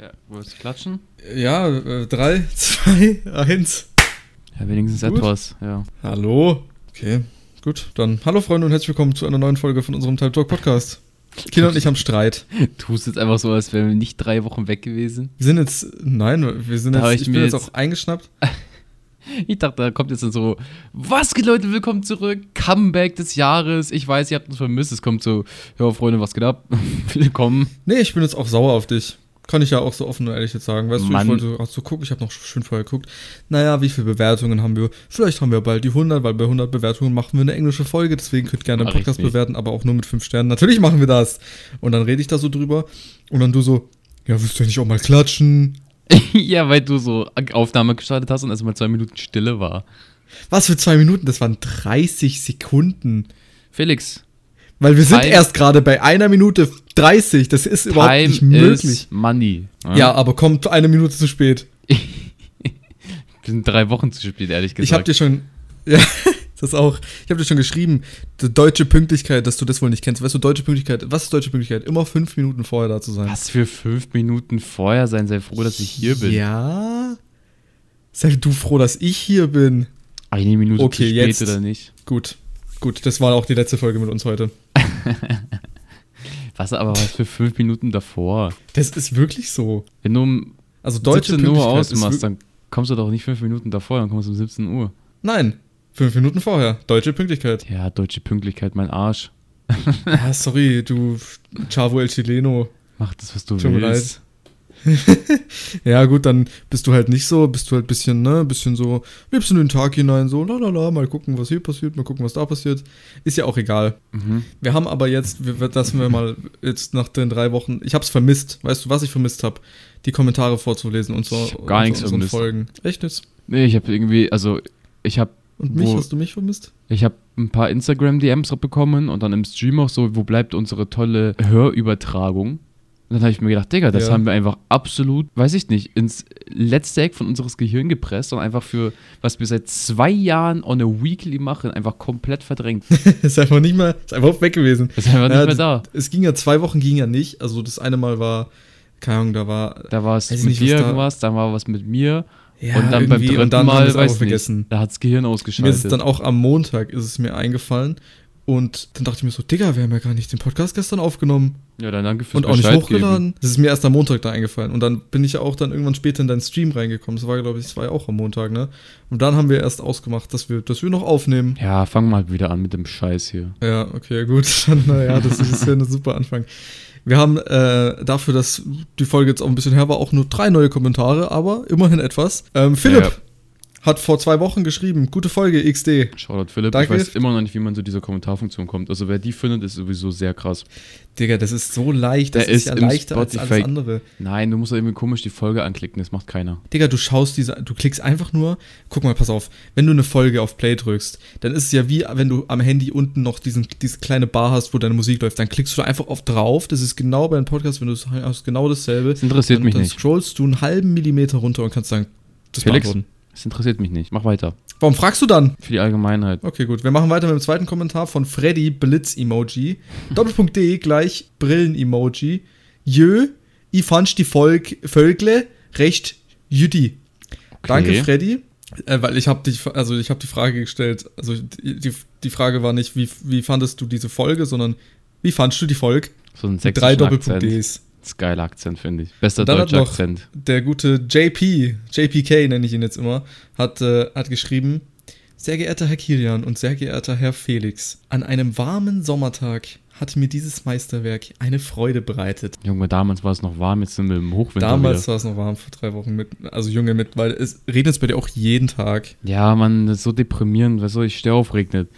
Ja, wolltest du klatschen? Ja, äh, drei, zwei, eins. Ja, wenigstens Gut. etwas, ja. Hallo. Okay, gut. Dann hallo Freunde und herzlich willkommen zu einer neuen Folge von unserem Type Talk Podcast. Kinder und ich haben Streit. Du tust jetzt einfach so, als wären wir nicht drei Wochen weg gewesen. Wir sind jetzt, nein, wir sind Da jetzt, ich ich, bin mir jetzt jetzt- auch eingeschnappt. Ich dachte, da kommt jetzt dann so, was geht Leute, willkommen zurück, Comeback des Jahres. Ich weiß, ihr habt uns vermisst. Es kommt so, ja Freunde, was geht ab? willkommen. Nee, ich bin jetzt auch sauer auf dich. Kann ich ja auch so offen und ehrlich jetzt sagen. Weißt Mann. du, ich wollte auch so gucken, ich habe noch schön vorher geguckt. Naja, wie viele Bewertungen haben wir? Vielleicht haben wir bald die 100, weil bei 100 Bewertungen machen wir eine englische Folge. Deswegen könnt ihr gerne den Podcast ich nicht. bewerten, aber auch nur mit 5 Sternen. Natürlich machen wir das. Und dann rede ich da so drüber. Und dann du so, ja, willst du ja nicht auch mal klatschen? ja, weil du so Aufnahme gestartet hast und erstmal zwei Minuten Stille war. Was für zwei Minuten? Das waren 30 Sekunden. Felix, Weil wir sind Time- erst gerade bei einer Minute 30. Das ist überhaupt Time nicht möglich. money. Ja, aber kommt eine Minute zu spät. Wir sind drei Wochen zu spät, ehrlich gesagt. Ich habe dir schon. Ja, das auch. Ich habe dir schon geschrieben, die deutsche Pünktlichkeit, dass du das wohl nicht kennst. Weißt du, deutsche Pünktlichkeit, was ist deutsche Pünktlichkeit? Immer fünf Minuten vorher da zu sein. Was für fünf Minuten vorher sein, sei froh, dass ich hier bin. Ja. Sei du froh, dass ich hier bin. Eine Minute Okay, zu spät jetzt. oder nicht. Gut. Gut, das war auch die letzte Folge mit uns heute. Was aber was für fünf Minuten davor? Das ist wirklich so. Wenn du um Also deutsche 17 Uhr ausmachst, dann kommst du doch nicht fünf Minuten davor, dann kommst du um 17 Uhr. Nein, fünf Minuten vorher. Deutsche Pünktlichkeit. Ja, deutsche Pünktlichkeit, mein Arsch. Ja, sorry, du Chavo El Chileno. Mach das, was du Tut mir willst. Ja, gut, dann bist du halt nicht so, bist du halt ein bisschen, ne, bisschen so, lebst in den Tag hinein, so, la la la, mal gucken, was hier passiert, mal gucken, was da passiert. Ist ja auch egal. Mhm. Wir haben aber jetzt, wir, wir- lassen wir mal jetzt nach den drei Wochen, ich hab's vermisst. Weißt du, was ich vermisst habe? Die Kommentare vorzulesen und so. Hab gar und nichts so vermisst. Folgen. Echt jetzt? Nee, ich habe irgendwie, also ich habe Und mich, Wo- hast du mich vermisst? ich hab ein paar Instagram-DMs bekommen und dann im Stream auch so, wo bleibt unsere tolle Hörübertragung? Und dann habe ich mir gedacht, Digga, das Ja. haben wir einfach absolut, weiß ich nicht, ins letzte Eck von unseres Gehirn gepresst und einfach für, was wir seit zwei Jahren on a weekly machen, einfach komplett verdrängt. ist einfach nicht mal, ist einfach weg gewesen. Ist einfach nicht Ja, mehr da. Es ging ja, zwei Wochen ging ja nicht. Also das eine Mal war, keine Ahnung, da war. Da war es ich mit nicht, dir da- irgendwas, dann war was mit mir Ja, und dann beim dritten und dann haben Mal, weiß nicht, vergessen. da hat das Gehirn Mir ausgeschaltet. ist es dann auch am Montag ist es mir eingefallen. Und dann dachte ich mir so, Digga, wir haben ja gar nicht den Podcast gestern aufgenommen. ja, dann danke fürs und auch nicht Bescheid hochgeladen. Das ist mir erst am Montag da eingefallen. Und dann bin ich ja auch dann irgendwann später in deinen Stream reingekommen. Das war, glaube ich, das war ja auch am Montag, ne? Und dann haben wir erst ausgemacht, dass wir, dass wir noch aufnehmen. Geben. Ja, fang mal wieder an mit dem Scheiß hier. Ja, okay, gut. Naja, das ist ja ein super Anfang. Wir haben äh, dafür, dass die Folge jetzt auch ein bisschen her war, auch nur drei neue Kommentare, aber immerhin etwas. Ähm, Philipp Ja. Hat vor zwei Wochen geschrieben, gute Folge XD. Shoutout Philipp. Danke. Ich weiß immer noch nicht, wie man zu dieser Kommentarfunktion kommt. Also wer die findet, ist sowieso sehr krass. Digga, das ist so leicht, das Der ist, ist ja leichter als Spotify- alles andere. Nein, du musst irgendwie komisch die Folge anklicken, das macht keiner. Digga, du schaust diese, du klickst einfach nur, guck mal, pass auf, wenn du eine Folge auf Play drückst, dann ist es ja wie, wenn du am Handy unten noch diesen, diese kleine Bar hast, wo deine Musik läuft, dann klickst du einfach auf drauf, das ist genau bei einem Podcast, wenn du es hast, genau dasselbe. Das interessiert dann, mich dann nicht. scrollst du einen halben Millimeter runter und kannst sagen, das Felix? beantworten. Das interessiert mich nicht. Mach weiter. Warum fragst du dann? Für die Allgemeinheit. Okay, gut. Wir machen weiter mit dem zweiten Kommentar von Freddy Blitz-Emoji. Doppelpunkt D gleich Brillen-Emoji. Jö, ich fand die Volk, Völgle recht jüdi. Danke, Freddy. Äh, weil ich habe die, also ich habe die Frage gestellt, also die, die, Frage war nicht, wie, wie fandest du diese Folge, sondern wie fandest du die Folge? So ein drei Doppelpunkt Akzent. Ds. Das geiler Akzent, finde ich. Bester deutscher Akzent. Der gute JP, JPK nenne ich ihn jetzt immer, hat, äh, hat geschrieben, sehr geehrter Herr Kilian und sehr geehrter Herr Felix, an einem warmen Sommertag hat mir dieses Meisterwerk eine Freude bereitet. Junge, damals war es noch warm, jetzt sind wir im Hochwinter Damals wieder. war es noch warm, vor drei Wochen mit, also Junge mit, weil es regnet es bei dir auch jeden Tag. Ja, Mann, das ist so deprimierend. Weißt du, ich stehe auf, regnet.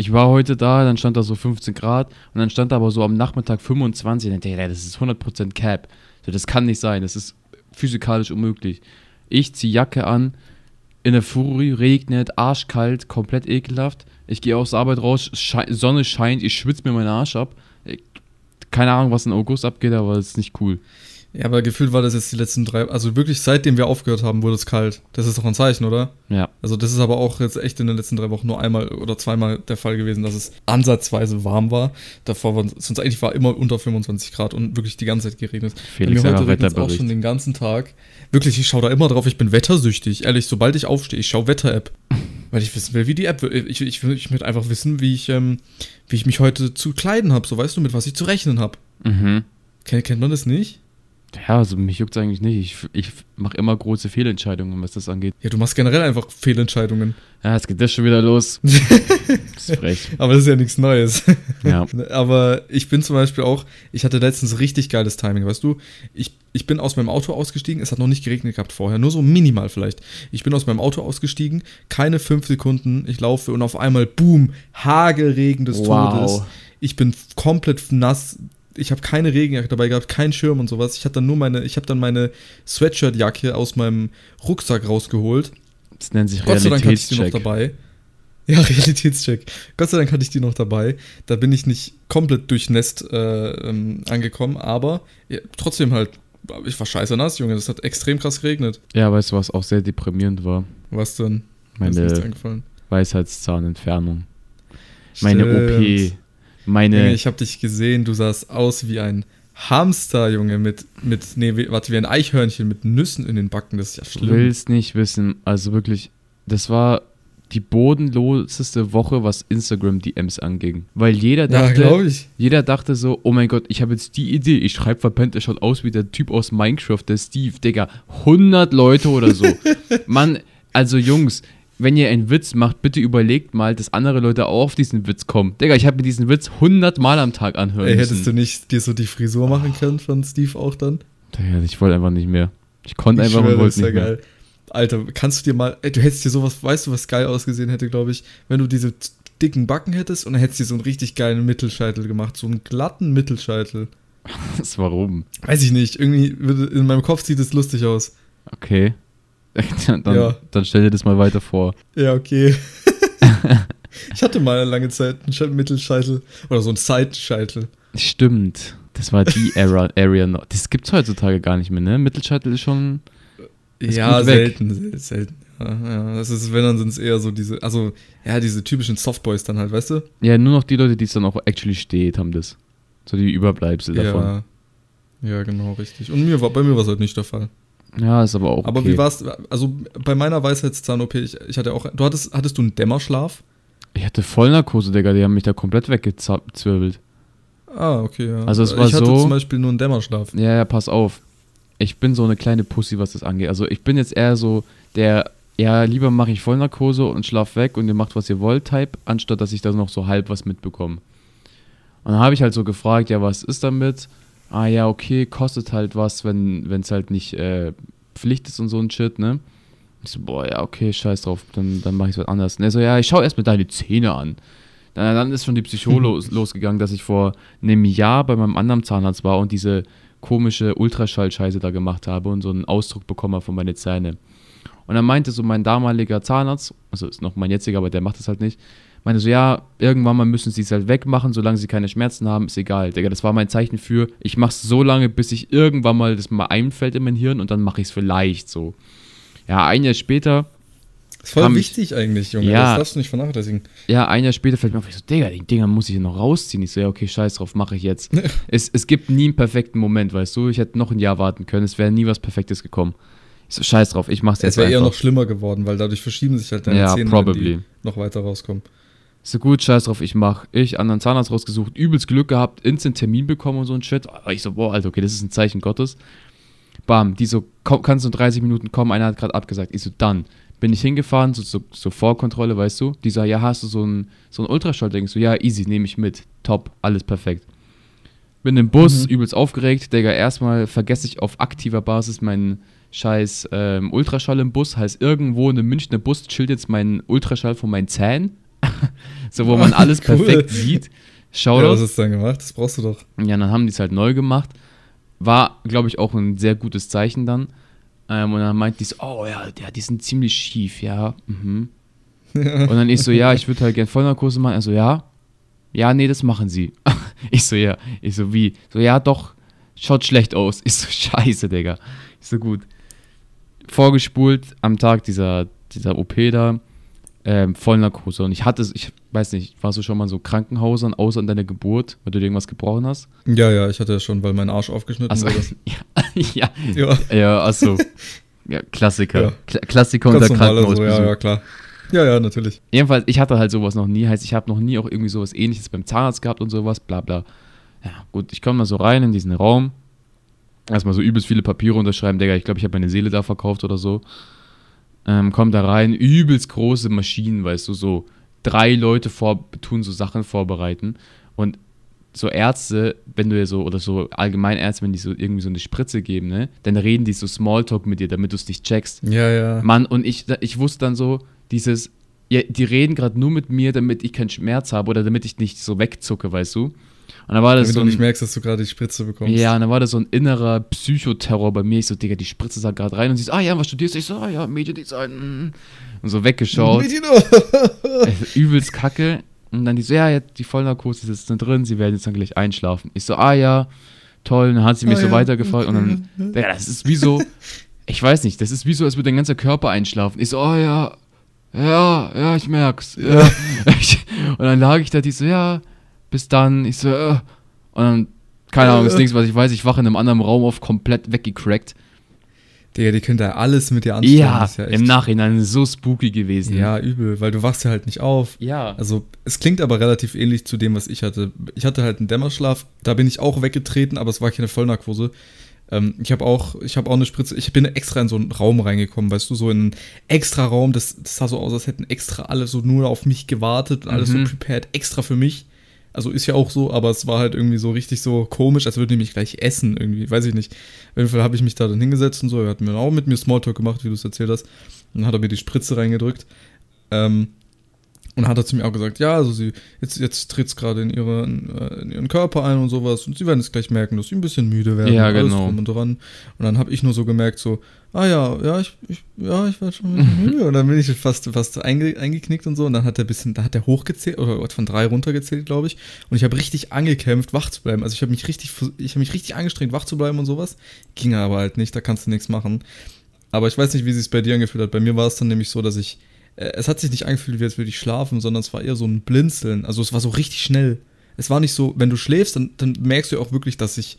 Ich war heute da, dann stand da so 15 Grad und dann stand da aber so am Nachmittag 25. Und ich dachte, das ist 100% Cap. Das kann nicht sein, das ist physikalisch unmöglich. Ich ziehe Jacke an, in der Fury, regnet, arschkalt, komplett ekelhaft. Ich gehe aus der Arbeit raus, schei Sonne scheint, ich schwitze mir meinen Arsch ab. Ich, keine Ahnung, was in August abgeht, aber das ist nicht cool. Ja, aber gefühlt war das jetzt die letzten drei, also wirklich seitdem wir aufgehört haben, wurde es kalt. Das ist doch ein Zeichen, oder? Ja. Also das ist aber auch jetzt echt in den letzten drei Wochen nur einmal oder zweimal der Fall gewesen, dass es ansatzweise warm war. Davor war sonst eigentlich war immer unter 25 Grad und wirklich die ganze Zeit geregnet. Felix, Bei mir heute regnet es auch schon den ganzen Tag. Wirklich, ich schaue da immer drauf. Ich bin wettersüchtig. Ehrlich, sobald ich aufstehe, ich schaue Wetter-App. Weil ich wissen will, wie die App wird. Ich, ich, will- ich möchte einfach wissen, wie ich, ähm, wie ich mich heute zu kleiden habe. So weißt du, mit was ich zu rechnen habe. Mhm. Kennt, kennt man das nicht? Ja, also mich juckt es eigentlich nicht. Ich, ich mache immer große Fehlentscheidungen, was das angeht. Ja, du machst generell einfach Fehlentscheidungen. Ja, jetzt geht das schon wieder los. ist frech. Aber das ist ja nichts Neues. Ja. Aber ich bin zum Beispiel auch, ich hatte letztens richtig geiles Timing, weißt du? Ich, ich bin aus meinem Auto ausgestiegen, es hat noch nicht geregnet gehabt vorher, nur so minimal vielleicht. Ich bin aus meinem Auto ausgestiegen, keine fünf Sekunden, ich laufe und auf einmal, boom, Hagelregen des Wow. Todes. Ich bin komplett nass. Ich habe keine Regenjacke dabei gehabt, keinen Schirm und sowas. Ich hatte dann nur meine, ich habe dann meine Sweatshirtjacke aus meinem Rucksack rausgeholt. Das nennt sich Gott sei Dank hatte ich die noch Realitätscheck. dabei. Ja, Realitätscheck. Gott sei Dank hatte ich die noch dabei. Da bin ich nicht komplett durchnässt äh, ähm, angekommen, aber ja, trotzdem halt, ich war scheiße nass, Junge. Das hat extrem krass geregnet. Ja, weißt du, was auch sehr deprimierend war? Was denn? Meine. Weisheitszahnentfernung. Meine. OP. Meine. Junge, ich habe dich gesehen, du sahst aus wie ein Hamster, Junge, mit, mit, nee, warte, wie ein Eichhörnchen mit Nüssen in den Backen. Das ist ja Du schlimm. willst nicht wissen, also wirklich, das war die bodenloseste Woche, was Instagram-DMs anging. Weil jeder Ja, dachte, ich. jeder dachte so, oh mein Gott, ich habe jetzt die Idee, ich schreibe verpennt, der schaut aus wie der Typ aus Minecraft, der Steve, Digga, 100 Leute oder so. Mann, also Jungs, wenn ihr einen Witz macht, bitte überlegt mal, dass andere Leute auch auf diesen Witz kommen. Digga, ich habe mir diesen Witz 100 Mal am Tag anhören Ey, müssen. hättest du nicht dir so die Frisur machen können von Steve auch dann? Digga, ich wollte einfach nicht mehr. Ich konnte einfach schwöre, und wollte nicht ja mehr. geil. Alter, kannst du dir mal, ey, du hättest dir sowas, weißt du, was geil ausgesehen hätte, glaube ich, wenn du diese dicken Backen hättest und dann hättest du dir so einen richtig geilen Mittelscheitel gemacht, so einen glatten Mittelscheitel. Das warum? Weiß ich nicht, irgendwie in meinem Kopf sieht es lustig aus. Okay. dann, Ja. dann stell dir das mal weiter vor. Ja, okay. ich hatte mal eine lange Zeit einen Sche- Mittelscheitel oder so einen Seitenscheitel. Stimmt. Das war die Era, Area noch. Das gibt's heutzutage gar nicht mehr, ne? Mittelscheitel ist schon. Ist ja, selten, sel- selten. Ja, das ist, wenn dann sind es eher so diese, also, ja, diese typischen Softboys dann halt, weißt du? Ja, nur noch die Leute, die es dann auch actually steht, haben das. So die Überbleibsel davon. Ja. Ja, genau, richtig. Und mir war, bei mir war es halt nicht der Fall. Ja, ist aber auch. Okay. Aber wie war's? Also bei meiner Weisheitszahn-OP, ich, ich hatte auch. Du hattest, hattest du einen Dämmerschlaf? Ich hatte Vollnarkose, Digga. Die haben mich da komplett weggezwirbelt. Ah, okay, ja. Also es war ich hatte so- zum Beispiel nur einen Dämmerschlaf. Ja, ja, pass auf. Ich bin so eine kleine Pussy, was das angeht. Also ich bin jetzt eher so der, ja, lieber mache ich Vollnarkose und schlaf weg und ihr macht, was ihr wollt, Type, anstatt dass ich da noch so halb was mitbekomme. Und dann habe ich halt so gefragt, ja, was ist damit? Ah ja, okay, kostet halt was, wenn es halt nicht äh, Pflicht ist und so ein Shit, ne? Ich so, boah, ja, okay, scheiß drauf, dann, dann mache ich was anderes. Und er so, ja, ich schau erst mal deine Zähne an. Dann, dann ist schon die Psycho los, losgegangen, dass ich vor einem Jahr bei meinem anderen Zahnarzt war und diese komische Ultraschallscheiße da gemacht habe und so einen Ausdruck bekommen habe von meinen Zähnen. Und dann meinte so mein damaliger Zahnarzt, also ist noch mein jetziger, aber der macht das halt nicht, meinte so, ja, irgendwann mal müssen sie es halt wegmachen, solange sie keine Schmerzen haben, ist egal. Digga, das war mein Zeichen für, ich mach's so lange, bis ich irgendwann mal das mal einfällt in mein Hirn und dann mache ich es vielleicht so. Ja, ein Jahr später, Das ist voll wichtig eigentlich, Junge. Ja. Das darfst du nicht vernachlässigen. ja, ein Jahr später fällt mir auf, ich so, Digga, die Dinger muss ich noch rausziehen. Ich so, ja, okay, scheiß drauf, mache ich jetzt. es, es gibt nie einen perfekten Moment, weißt du, ich hätte noch ein Jahr warten können, es wäre nie was Perfektes gekommen. Ich so, scheiß drauf, ich mach's Es jetzt wäre eher noch schlimmer geworden, weil dadurch verschieben sich halt deine Ja, Zähne, probably. die noch weiter rauskommen. So gut, scheiß drauf, ich mach. Ich, anderen Zahnarzt rausgesucht, übelst Glück gehabt, instant Termin bekommen und so ein Shit. Ich so, boah, Alter, okay, das ist ein Zeichen Gottes. Bam, die so, komm, kannst du in 30 Minuten kommen, einer hat gerade abgesagt. Ich so, dann. Bin ich hingefahren, so, so, so Vorkontrolle, weißt du? Die so, ja, hast du so ein, so ein Ultraschall? Denkst du, ja, easy, nehme ich mit. Top, alles perfekt. Bin im Bus, Mhm. übelst aufgeregt. Digga, erstmal vergesse ich auf aktiver Basis meinen scheiß ähm, Ultraschall im Bus. Heißt, irgendwo in einem Münchner Bus chillt jetzt mein Ultraschall von meinen Zähnen. so, wo man alles Cool. perfekt sieht. Ja, Shoutout. was hast du dann gemacht? Das brauchst du doch. Ja, dann haben die es halt neu gemacht. War, glaube ich, auch ein sehr gutes Zeichen dann. Ähm, und dann meint die so, oh ja, ja, die sind ziemlich schief, ja. Mhm. Und dann ich so, ja, ich würde halt gerne Vollnarkose machen. Er so, ja. Ja, nee, das machen sie. ich so, ja. Ich so, wie? So, ja, doch. schaut schlecht aus. Ist so scheiße, Digga. Ist so gut. Vorgespult am Tag dieser, dieser OP da, ähm, Vollnarkose. Und ich hatte, ich weiß nicht, warst du schon mal in so Krankenhäusern, außer an deiner Geburt, weil du dir irgendwas gebrochen hast? Ja, ja, ich hatte ja schon, weil mein Arsch aufgeschnitten Achso, wurde. ja, ja, Ja, ja, achso. Ja, Klassiker. Ja. Kla Klassiker unter ganz. Also, Krankenhausbesuch. ja, ja, klar. Ja, ja, natürlich. Jedenfalls, ich hatte halt sowas noch nie. Heißt, ich habe noch nie auch irgendwie sowas ähnliches beim Zahnarzt gehabt und sowas, bla bla. Ja, gut, ich komme mal so rein in diesen Raum. Erstmal so übelst viele Papiere unterschreiben, Digga, ich glaube, ich habe meine Seele da verkauft oder so. Ähm, komm da rein, übelst große Maschinen, weißt du, so drei Leute vor, tun so Sachen vorbereiten. Und so Ärzte, wenn du ja so, oder so allgemein Ärzte, wenn die so irgendwie so eine Spritze geben, ne, dann reden die so Smalltalk mit dir, damit du es nicht checkst. Ja, ja. Mann, und ich, ich wusste dann so, dieses, ja, die reden gerade nur mit mir, damit ich keinen Schmerz habe oder damit ich nicht so wegzucke, weißt du? Und dann war das Damit so du nicht ein, merkst, dass du gerade die Spritze bekommst. ja, und dann war das so ein innerer Psychoterror bei mir. Ich so, Digga, die Spritze sagt gerade rein und sie so, ah ja, was studierst du? Ich so, ah ja, Mediendesign. Und so weggeschaut. Äh, übelst kacke. Und dann die so, ja, jetzt die Vollnarkose ist jetzt drin, sie werden jetzt dann gleich einschlafen. Ich so, ah ja, toll. Und dann hat sie mich Ah so ja, weitergefragt und dann, ja, das ist wie so, ich weiß nicht, das ist wie so, als würde dein ganzer Körper einschlafen. Ich so, oh ja, ja, ja, ich merk's. Ja. und dann lag ich da, die so, ja, bis dann. Ich so, äh. und dann, keine Ahnung, das Äh. nächste, was ich weiß, ich wache in einem anderen Raum auf, komplett weggecrackt. Digga, die können da alles mit dir anstellen. Ja, ja, im Nachhinein so spooky gewesen. Ja, übel, weil du wachst ja halt nicht auf. Ja. Also, es klingt aber relativ ähnlich zu dem, was ich hatte. Ich hatte halt einen Dämmerschlaf, da bin ich auch weggetreten, aber es war keine Vollnarkose. Ähm, ich habe auch, ich habe auch eine Spritze, ich bin extra in so einen Raum reingekommen, weißt du, so in einen extra Raum, das, das sah so aus, als hätten extra alle so nur auf mich gewartet und alles Mhm. so prepared, extra für mich. Also ist ja auch so, aber es war halt irgendwie so richtig so komisch, als würden die mich gleich essen irgendwie, weiß ich nicht. Auf jeden Fall habe ich mich da dann hingesetzt und so, er hat mir auch mit mir Smalltalk gemacht, wie du es erzählt hast. Dann hat er mir die Spritze reingedrückt. Ähm, und hat er zu mir auch gesagt, ja, also sie, jetzt, jetzt tritt es gerade in, ihren, äh, in ihren Körper ein und sowas und sie werden es gleich merken, dass sie ein bisschen müde werden Ja, und alles genau. drum und dran. Und dann habe ich nur so gemerkt, so, ah ja, ja, ich, ich, ja, ich werde schon ein bisschen müde. Und dann bin ich fast, fast einge, eingeknickt und so. Und dann hat er ein bisschen, da hat er hochgezählt, oder von drei runtergezählt, glaube ich. Und ich habe richtig angekämpft, wach zu bleiben. Also ich habe mich richtig, ich habe mich richtig angestrengt, wach zu bleiben und sowas. Ging aber halt nicht, da kannst du nichts machen. Aber ich weiß nicht, wie sich es bei dir angefühlt hat. Bei mir war es dann nämlich so, dass ich, es hat sich nicht angefühlt, wie als würde ich schlafen, sondern es war eher so ein Blinzeln. Also es war so richtig schnell. Es war nicht so, wenn du schläfst, dann, dann merkst du ja auch wirklich, dass sich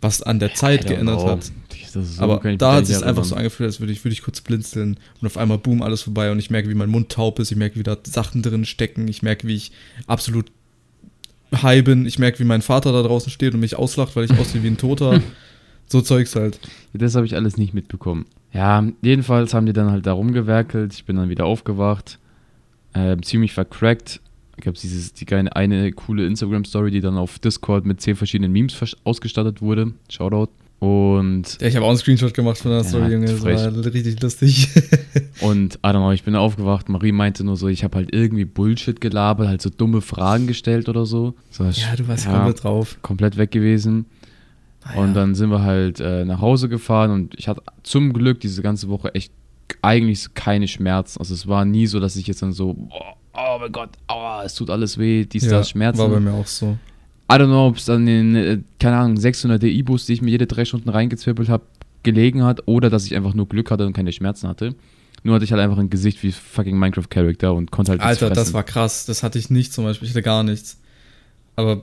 was an der Zeit geändert know. hat. So- Aber da hat es sich einfach so angefühlt, als würde ich, würde ich kurz blinzeln und auf einmal boom, alles vorbei und ich merke, wie mein Mund taub ist, ich merke, wie da Sachen drin stecken, ich merke, wie ich absolut high bin, ich merke, wie mein Vater da draußen steht und mich auslacht, weil ich aussehe wie ein Toter. so Zeugs halt. Das habe ich alles nicht mitbekommen. Ja, jedenfalls haben die dann halt da rumgewerkelt. Ich bin dann wieder aufgewacht. Ähm, ziemlich vercrackt. Gab es dieses, die geile, eine coole Instagram-Story, die dann auf Discord mit zehn verschiedenen Memes ausgestattet wurde. Shoutout. Und, Ja, ich habe auch einen Screenshot gemacht von der Ja, Story, Junge, das war richtig lustig. und, I don't know, ich bin aufgewacht. Marie meinte nur so, ich habe halt irgendwie Bullshit gelabert, halt so dumme Fragen gestellt oder so. so ja, du warst ja, komplett drauf. komplett weg gewesen. Und dann sind wir halt äh, nach Hause gefahren und ich hatte zum Glück diese ganze Woche echt eigentlich keine Schmerzen. Also es war nie so, dass ich jetzt dann so, oh, oh mein Gott, aua, es tut alles weh, dies, ja, das, Schmerzen. war bei mir auch so. I don't know, ob es dann in, äh, keine Ahnung, 600 DI-Bus, die ich mir jede drei Stunden reingezwirbelt habe, gelegen hat oder dass ich einfach nur Glück hatte und keine Schmerzen hatte. Nur hatte ich halt einfach ein Gesicht wie fucking Minecraft-Character und konnte halt Alter, das war krass. Das hatte ich nicht zum Beispiel. Ich hatte gar nichts. Aber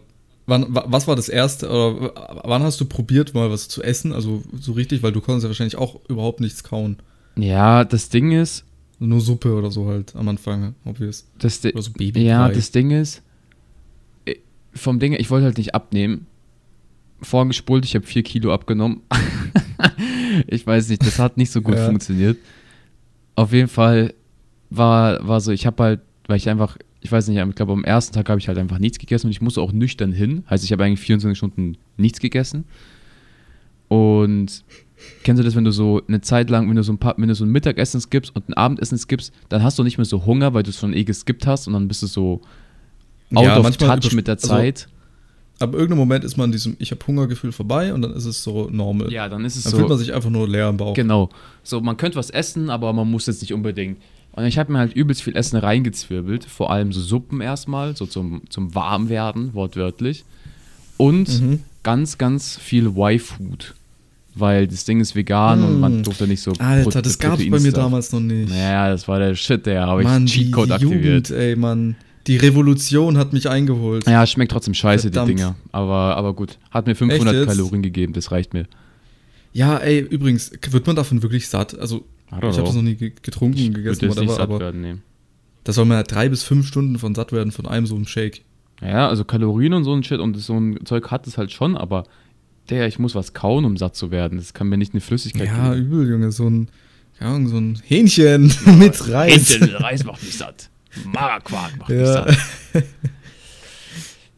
wann, wa- was war das erste? Oder wann hast du probiert, mal was zu essen? Also so richtig, weil du konntest ja wahrscheinlich auch überhaupt nichts kauen. Ja, das Ding ist, Nur Suppe oder so halt am Anfang, obvious. das, Di- Oder so Baby. Ja, das Ding ist, äh, vom Ding, ich wollte halt nicht abnehmen. Vorgespult, ich habe 4 Kilo abgenommen. ich weiß nicht, das hat nicht so gut Ja. funktioniert. Auf jeden Fall war, war so, ich habe halt, weil ich einfach, ich weiß nicht, ich glaube, am ersten Tag habe ich halt einfach nichts gegessen und ich musste auch nüchtern hin. Heißt, ich habe eigentlich 24 Stunden nichts gegessen. Und kennst du das, wenn du so eine Zeit lang, wenn du so ein paar, wenn du so ein Mittagessen skippst und ein Abendessen skippst, dann hast du nicht mehr so Hunger, weil du es schon eh geskippt hast und dann bist du so out Ja, of touch mit der also- Zeit. Ab irgendeinem Moment ist man in diesem Ich habe Hungergefühl vorbei und dann ist es so normal. ja, dann ist es dann fühlt man so. sich einfach nur leer im Bauch. Genau. So, man könnte was essen, aber man muss jetzt nicht unbedingt. Und ich habe mir halt übelst viel Essen reingezwirbelt, vor allem so Suppen erstmal, so zum, zum Warmwerden, wortwörtlich. Und Mhm. ganz, ganz viel Y-Food. Weil das Ding ist vegan und man Mm. durfte nicht so Alter, Prote- das gab's bei mir damals noch nicht. Naja, das war der Shit, der habe ich Cheatcode aktiviert. Jugend, ey, Mann. Die Revolution hat mich eingeholt. Ja, schmeckt trotzdem scheiße, Verdammt. die Dinger. Aber, aber gut. Hat mir 500 Echt jetzt? Kalorien gegeben, das reicht mir. Ja, ey, übrigens, wird man davon wirklich satt? Also, ich habe das noch nie ge- getrunken, Ich gegessen, nicht whatever, satt aber werden, nee. da soll man ja drei bis fünf Stunden von satt werden von einem so einem Shake. Ja, also Kalorien und so ein Shit und so ein Zeug hat es halt schon, aber der, ich muss was kauen, um satt zu werden. Das kann mir nicht eine Flüssigkeit Ja, geben. übel, Junge, so ein, Ahnung, so ein Hähnchen mit Reis. Hähnchen, Reis macht mich satt. Magerquark macht mich Ja. satt.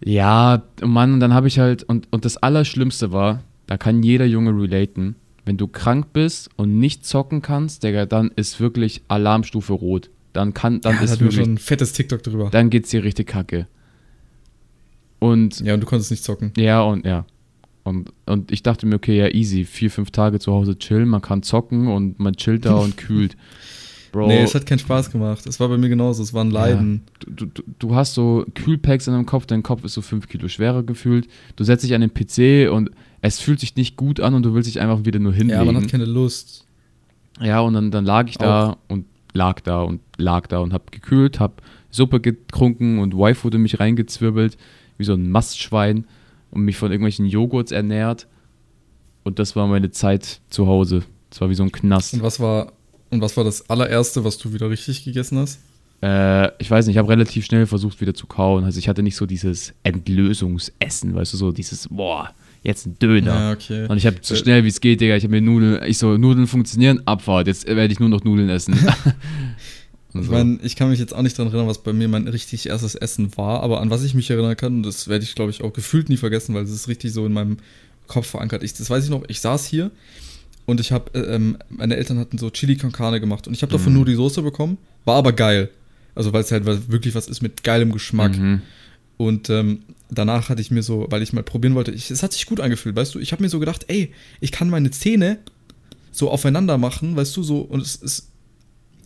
Ja, Mann, und dann habe ich halt, und, und das Allerschlimmste war, da kann jeder Junge relaten, wenn du krank bist und nicht zocken kannst, Digga, dann ist wirklich Alarmstufe rot. Dann kann, dann ja, da ist wirklich, schon ein fettes TikTok drüber. dann geht's dir richtig kacke. Und Ja, und du konntest nicht zocken. ja, und ja. Und, und ich dachte mir, okay, ja, easy, vier, fünf Tage zu Hause chillen, man kann zocken und man chillt da und kühlt. Bro, Nee, es hat keinen Spaß gemacht. Es war bei mir genauso, es war ein Leiden. du, du, du hast so Kühlpacks in deinem Kopf, dein Kopf ist so fünf Kilo schwerer gefühlt. Du setzt dich an den PC und es fühlt sich nicht gut an und du willst dich einfach wieder nur Ja, hinlegen. man hat keine Lust. Ja, und dann, dann lag ich da und lag da und lag da und hab gekühlt, hab Suppe getrunken und Wife wurde mich reingezwirbelt, wie so ein Mastschwein und mich von irgendwelchen Joghurts ernährt. Und das war meine Zeit zu Hause. Das war wie so ein Knast. Und was war, und was war das allererste, was du wieder richtig gegessen hast? Äh, ich weiß nicht, ich habe relativ schnell versucht wieder zu kauen. Also ich hatte nicht so dieses Endlösungsessen, weißt du, so dieses, boah, jetzt ein Döner. Ja, okay. Und ich habe so Äh, schnell wie es geht, Digga, ich habe mir Nudeln, ich so, Nudeln funktionieren, Abfahrt, jetzt werde ich nur noch Nudeln essen. Ich so. meine, ich kann mich jetzt auch nicht daran erinnern, was bei mir mein richtig erstes Essen war, aber an was ich mich erinnern kann, und das werde ich, glaube ich, auch gefühlt nie vergessen, weil es ist richtig so in meinem Kopf verankert. Ich, das weiß ich noch, ich saß hier und ich habe, ähm, meine Eltern hatten so Chili con Carne gemacht und ich habe davon Mhm. nur die Soße bekommen, war aber geil. Also weil es halt wirklich was ist mit geilem Geschmack. Mhm. Und ähm, danach hatte ich mir so, weil ich mal probieren wollte, ich, es hat sich gut angefühlt, weißt du, ich habe mir so gedacht, ey, ich kann meine Zähne so aufeinander machen, weißt du, so, und es, es,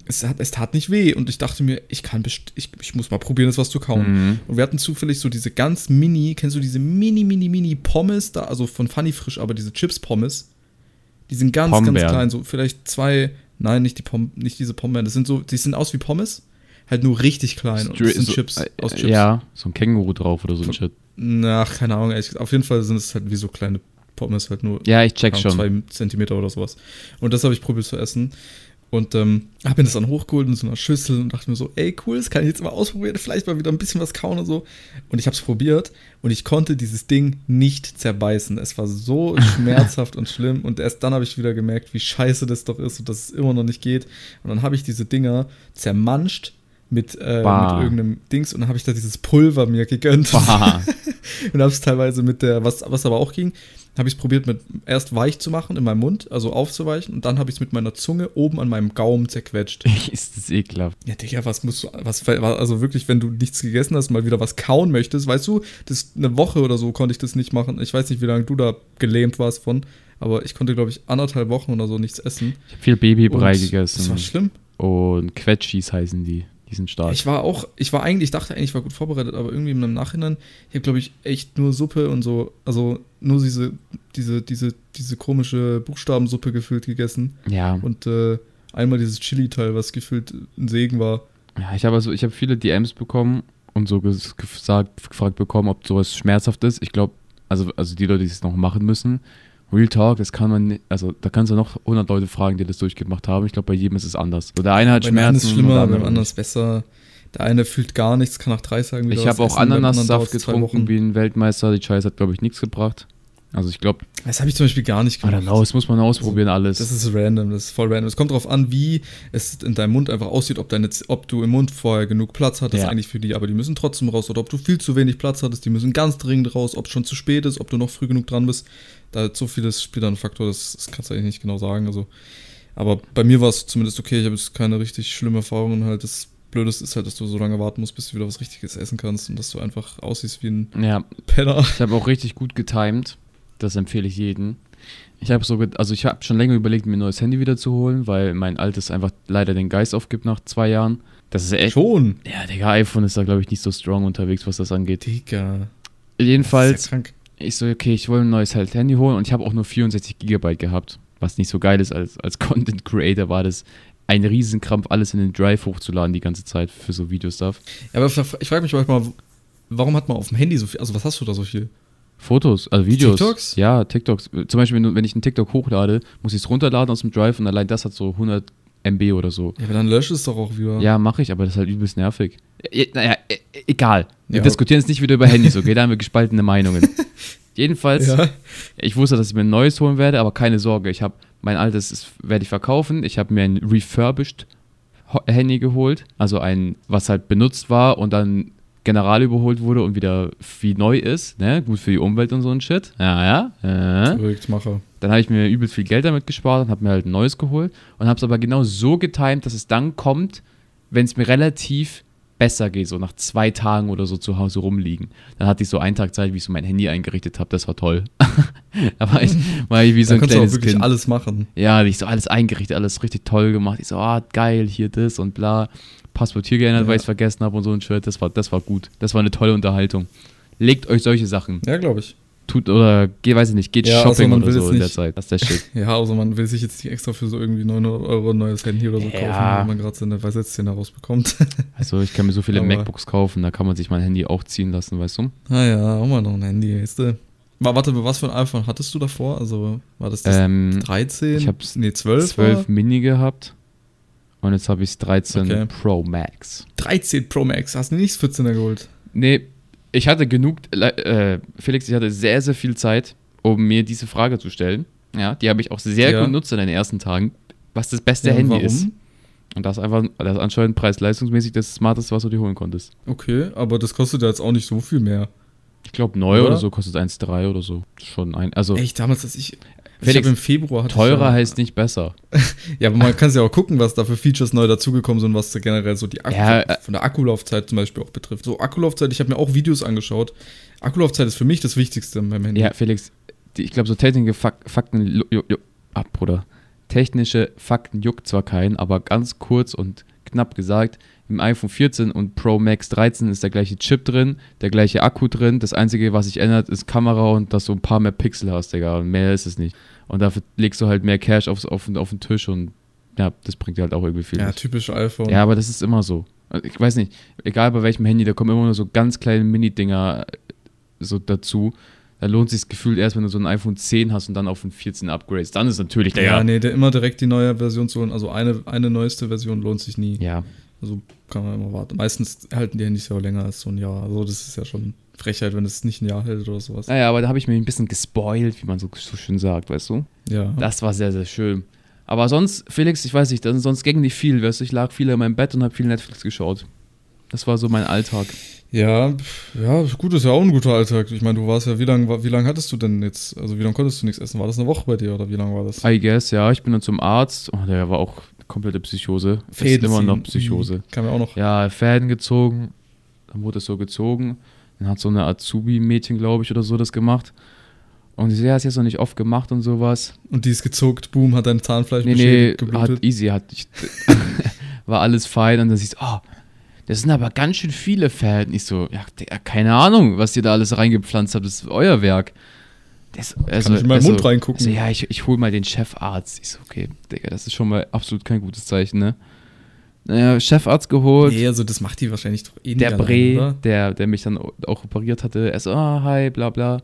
es, hat, es tat nicht weh. Und ich dachte mir, ich kann best ich, ich muss mal probieren, das was zu kauen. Mhm. Und wir hatten zufällig so diese ganz mini, kennst du diese mini, mini, mini Pommes da, also von Funny Frisch, aber diese Chips-Pommes, die sind ganz, ganz Pombeeren. klein, so vielleicht zwei, nein, nicht die Pom nicht diese Pombeeren, das sind so, die sehen aus wie Pommes, halt nur richtig klein. Und das sind so, Chips äh, aus Chips. Ja, so ein Känguru drauf oder so ein Shit. Ach, keine Ahnung, ehrlich. Auf jeden Fall sind es halt wie so kleine Pommes, halt nur Ja, ich check schon. zwei Zentimeter oder sowas. Und das habe ich probiert zu essen. Und ähm, habe mir das dann hochgeholt in so einer Schüssel und dachte mir so, ey, cool, das kann ich jetzt mal ausprobieren, vielleicht mal wieder ein bisschen was kauen und so. Und ich habe es probiert und ich konnte dieses Ding nicht zerbeißen. Es war so schmerzhaft und schlimm. Und erst dann habe ich wieder gemerkt, wie scheiße das doch ist und dass es immer noch nicht geht. Und dann habe ich diese Dinger zermanscht mit, äh, mit irgendeinem Dings und dann habe ich da dieses Pulver mir gegönnt. Bah. Und habe es teilweise mit der, was, was aber auch ging, habe ich es probiert mit erst weich zu machen in meinem Mund, also aufzuweichen, und dann habe ich es mit meiner Zunge oben an meinem Gaumen zerquetscht. ist das ekelhaft. Ja, Digga, was musst du, was, also wirklich, wenn du nichts gegessen hast, mal wieder was kauen möchtest, weißt du, das eine Woche oder so konnte ich das nicht machen. Ich weiß nicht, wie lange du da gelähmt warst von, aber ich konnte, glaube ich, anderthalb Wochen oder so nichts essen. Ich habe viel Babybrei Und Das war gegessen. schlimm. Und Quetschis heißen die. Die sind stark. Ich war auch, ich war eigentlich, ich dachte eigentlich, ich war gut vorbereitet, aber irgendwie im Nachhinein, ich habe, glaube ich, echt nur Suppe und so, also nur diese, diese, diese, diese komische Buchstabensuppe gefüllt gegessen ja. und äh, einmal dieses Chili-Teil, was gefüllt ein Segen war. Ja, ich habe also, ich habe viele DMs bekommen und so ges- gesagt, gefragt bekommen, ob sowas schmerzhaft ist. Ich glaube, also, also die Leute, die es noch machen müssen, Real Talk, das kann man, nicht- also da kannst du noch 100 Leute fragen, die das durchgemacht haben. Ich glaube, bei jedem ist es anders. So, der eine hat einen Schmerzen, ist schlimmer, der beim andere anderen ist besser. Der eine fühlt gar nichts, kann nach drei nicht. wieder Ich habe auch Ananassaft getrunken wie ein Weltmeister. Die Scheiße hat, glaube ich, nichts gebracht. Also ich glaube, Das habe ich zum Beispiel gar nicht know, das muss man ausprobieren alles. Das ist random, das ist voll random. Es kommt darauf an, wie es in deinem Mund einfach aussieht, ob, deine, ob du im Mund vorher genug Platz hattest Ja. eigentlich für die, aber die müssen trotzdem raus. Oder ob du viel zu wenig Platz hattest, die müssen ganz dringend raus, ob es schon zu spät ist, ob du noch früh genug dran bist. Da so vieles spielt da ein Faktor, das, das kannst du eigentlich nicht genau sagen. Also, aber bei mir war es zumindest okay, ich habe jetzt keine richtig schlimme Erfahrungen. Halt, das Blödeste ist halt, dass du so lange warten musst, bis du wieder was Richtiges essen kannst und dass du einfach aussiehst wie ein ja, Penner. Ich habe auch richtig gut getimed. Das empfehle ich jedem. Ich habe so, also ich habe schon länger überlegt, mir ein neues Handy wieder zu holen, weil mein altes einfach leider den Geist aufgibt nach zwei Jahren. Das ist echt. Schon. Ja, Digga, iPhone ist da, glaube ich, nicht so strong unterwegs, was das angeht. Digga. Jedenfalls ja krank. ich so, okay, ich wollte ein neues halt Handy holen und ich habe auch nur 64 Gigabyte gehabt. Was nicht so geil ist, als, als Content Creator war das ein Riesenkrampf, alles in den Drive hochzuladen die ganze Zeit für so Videostuff. Ja, aber ich frage mich manchmal, warum hat man auf dem Handy so viel, also was hast du da so viel? Fotos, also Videos. TikToks? Ja, TikToks. Zum Beispiel, wenn, wenn ich einen TikTok hochlade, muss ich es runterladen aus dem Drive und allein das hat so 100 MB oder so. Ja, aber dann löscht es doch auch wieder. Ja, mache ich, aber das ist halt übelst nervig. Ja, naja, e- egal. Wir Ja. diskutieren jetzt nicht wieder über Handys, okay? Da haben wir gespaltene Meinungen. Jedenfalls, Ja. ich wusste, dass ich mir ein neues holen werde, aber keine Sorge. Ich habe mein altes ist- werde ich verkaufen. Ich habe mir ein refurbished Handy geholt, also ein, was halt benutzt war und dann general überholt wurde und wieder wie neu ist, ne? Gut für die Umwelt und so ein Shit. Ja, ja. Äh. Dann habe ich mir übelst viel Geld damit gespart und habe mir halt ein neues geholt und habe es aber genau so getimt, dass es dann kommt, wenn es mir relativ besser geht, so nach zwei Tagen oder so zu Hause rumliegen. Dann hatte ich so einen Tag Zeit, wie ich so mein Handy eingerichtet habe, das war toll. da war ich, war ich wie so Da ein kannst du auch kleines wirklich Kind. alles machen. Ja, ich so alles eingerichtet, alles richtig toll gemacht. Ich so, ah, geil, hier das und bla. Passwort hier geändert, Ja. weil ich es vergessen habe und so ein Shirt. Das war, das war gut. Das war eine tolle Unterhaltung. Legt euch solche Sachen. Ja, glaube ich. Tut oder geht, weiß ich nicht, geht Ja, Shopping man oder will so in der Zeit. Das ist der Shit. Ja, also man will sich jetzt nicht extra für so irgendwie 900 Euro ein neues Handy oder so kaufen, Ja. wenn man gerade so eine Weißetzszene rausbekommt. Also ich kann mir so viele Aber- MacBooks kaufen, da kann man sich mein Handy auch ziehen lassen, weißt du? naja, auch mal noch ein Handy, weißt du. Wa- Warte, was für ein iPhone hattest du davor? Also war das das Ähm, 13? ich hab's nee, 12. 12 war? Mini gehabt und jetzt habe ich 13 Okay. Pro Max. 13 Pro Max. Hast du nicht das 14er geholt? Nee, ich hatte genug, äh, Felix, ich hatte sehr, sehr viel Zeit, um mir diese Frage zu stellen. Ja, die habe ich auch sehr Ja. gut genutzt in den ersten Tagen, was das beste Ja, Handy warum? ist. Und das ist einfach, das ist anscheinend preis-leistungsmäßig das smarteste, was du dir holen konntest. Okay, aber das kostet ja jetzt auch nicht so viel mehr. Ich glaube, neu Oder? oder? so kostet 1,3 oder so. Schon ein, also Echt, damals, dass ich. Ich Felix, hab im Februar ich teurer heißt nicht besser. Ja, aber man kann ja auch gucken, was da für Features neu dazugekommen sind, was generell so die Akku, Ja, äh- von der Akkulaufzeit zum Beispiel auch betrifft. So Akkulaufzeit, ich habe mir auch Videos angeschaut. Akkulaufzeit ist für mich das Wichtigste beim Handy. Ja, Felix, die, ich glaube, so technische Fak Fakten, ab, Bruder. Technische Fakten juckt zwar keinen, aber ganz kurz und knapp gesagt, im iPhone 14 und Pro Max 13 ist der gleiche Chip drin, der gleiche Akku drin. Das Einzige, was sich ändert, ist Kamera und dass du ein paar mehr Pixel hast, Digga. Und mehr ist es nicht. Und dafür legst du halt mehr Cash aufs, auf, auf den Tisch und ja, das bringt dir halt auch irgendwie viel. Ja, mit. typisch iPhone. Ja, aber das ist immer so. Ich weiß nicht, egal bei welchem Handy, da kommen immer nur so ganz kleine Mini-Dinger äh, so dazu. Da lohnt sich das Gefühl erst, wenn du so ein iPhone 10 hast und dann auf ein 14 upgrades. Dann ist natürlich der. ja, nee, der immer direkt die neue Version zu holen. Also eine, eine neueste Version lohnt sich nie. ja. Also kann man immer warten. Meistens halten die Handys ja auch länger als so ein Jahr. Also das ist ja schon Frechheit, wenn es nicht ein Jahr hält oder sowas. Naja, aber da habe ich mir ein bisschen gespoilt, wie man so, so schön sagt, weißt du? Ja. Das war sehr, sehr schön. Aber sonst, Felix, ich weiß nicht, sonst ging nicht viel, weißt du? Ich lag viel in meinem Bett und habe viel Netflix geschaut. Das war so mein Alltag. Ja, ja, gut, ist ja auch ein guter Alltag. Ich meine, du warst ja, wie lange wie lang hattest du denn jetzt, also wie lange konntest du nichts essen? War das eine Woche bei dir oder wie lange war das? I guess, ja, ich bin dann zum Arzt. Oh, der war auch komplette Psychose. ist immer noch. Psychose. Mhm. Kam ja auch noch. Ja, Fäden gezogen. Dann wurde es so gezogen. Dann hat so eine Azubi-Mädchen, glaube ich, oder so das gemacht. Und sie ja, ist jetzt noch nicht oft gemacht und sowas. Und die ist gezuckt, boom, hat dein Zahnfleisch Nee, nee, beschädigt, hat geblutet. easy, hat ich, war alles fein. Und dann siehst du, oh, das sind aber ganz schön viele Fäden. Ich so, ja, keine Ahnung, was ihr da alles reingepflanzt habt. Das ist euer Werk. Das, also, ich in meinen also, Mund reingucken? Also, ja, ich, ich hol mal den Chefarzt. Ich so, okay, Digga, das ist schon mal absolut kein gutes Zeichen, ne? Naja, Chefarzt geholt. Nee, also das macht die wahrscheinlich doch eh nicht der Bre, der, der mich dann auch operiert hatte, er so, ah, hi, bla bla,